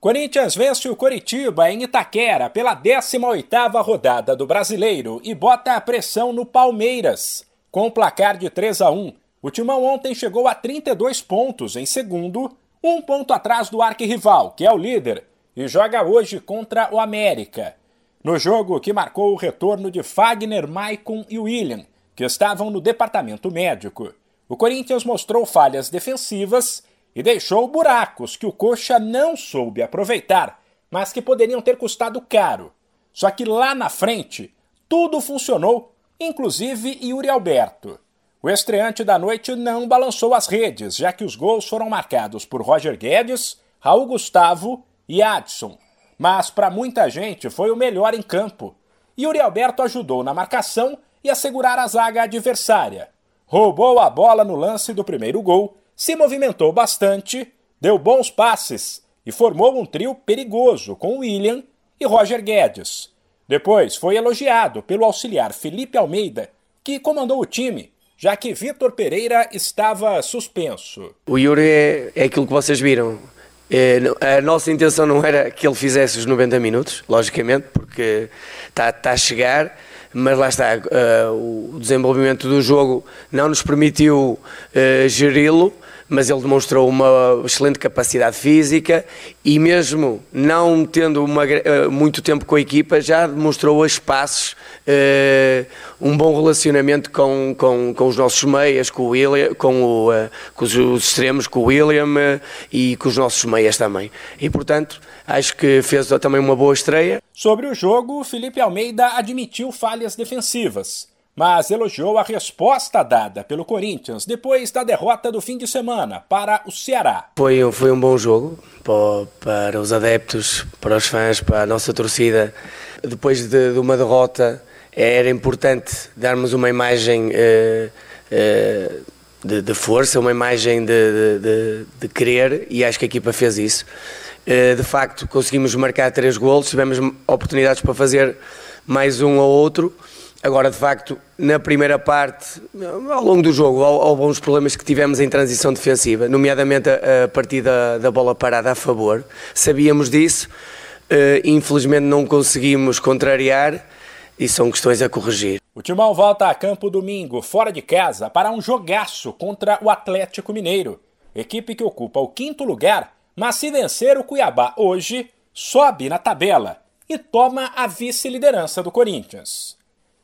Corinthians vence o Coritiba em Itaquera pela 18ª rodada do Brasileiro e bota a pressão no Palmeiras. Com o placar de 3 a 1, o Timão ontem chegou a 32 pontos em segundo, um ponto atrás do arquirrival, que é o líder, e joga hoje contra o América. No jogo que marcou o retorno de Fagner, Maicon e William, que estavam no departamento médico, o Corinthians mostrou falhas defensivas e deixou buracos que o Coxa não soube aproveitar, mas que poderiam ter custado caro. Só que lá na frente, tudo funcionou, inclusive Yuri Alberto. O estreante da noite não balançou as redes, já que os gols foram marcados por Roger Guedes, Raul Gustavo e Adson. Mas para muita gente foi o melhor em campo. Yuri Alberto ajudou na marcação e a segurar a zaga adversária. Roubou a bola no lance do primeiro gol se movimentou bastante, deu bons passes e formou um trio perigoso com William e Roger Guedes. Depois foi elogiado pelo auxiliar Felipe Almeida, que comandou o time, já que Vitor Pereira estava suspenso. O Yuri é, é aquilo que vocês viram. É, a nossa intenção não era que ele fizesse os 90 minutos, logicamente, porque está, está a chegar, mas lá está, uh, o desenvolvimento do jogo não nos permitiu uh, geri-lo mas ele demonstrou uma excelente capacidade física e mesmo não tendo uma, eh, muito tempo com a equipa, já demonstrou a espaços uh, um bom relacionamento com, com, com os nossos meias, com, o William, com, o, uh, com os, os, extremos, com o William uh, e com os nossos meias também. E portanto, acho que fez também uma boa estreia. Sobre o jogo, Felipe Almeida admitiu falhas defensivas mas elogiou a resposta dada pelo Corinthians depois da derrota do fim de semana para o Ceará. Foi, foi um bom jogo para, os adeptos, para os fãs, para a nossa torcida. Depois de, de uma derrota, era importante darmos uma imagem uh, uh, de, de, força, uma imagem de, de, de, querer, e acho que a equipa fez isso. Uh, de facto, conseguimos marcar três golos, tivemos oportunidades para fazer mais um ou outro. Agora, de facto, na primeira parte, ao longo do jogo, houve alguns problemas que tivemos em transição defensiva, nomeadamente a, a partir da, da, bola parada a favor. Sabíamos disso, uh, infelizmente não conseguimos contrariar e são questões a corrigir. O Timão volta a campo domingo, fora de casa, para um jogaço contra o Atlético Mineiro. Equipe que ocupa o quinto lugar, mas se vencer o Cuiabá hoje, sobe na tabela e toma a vice-liderança do Corinthians.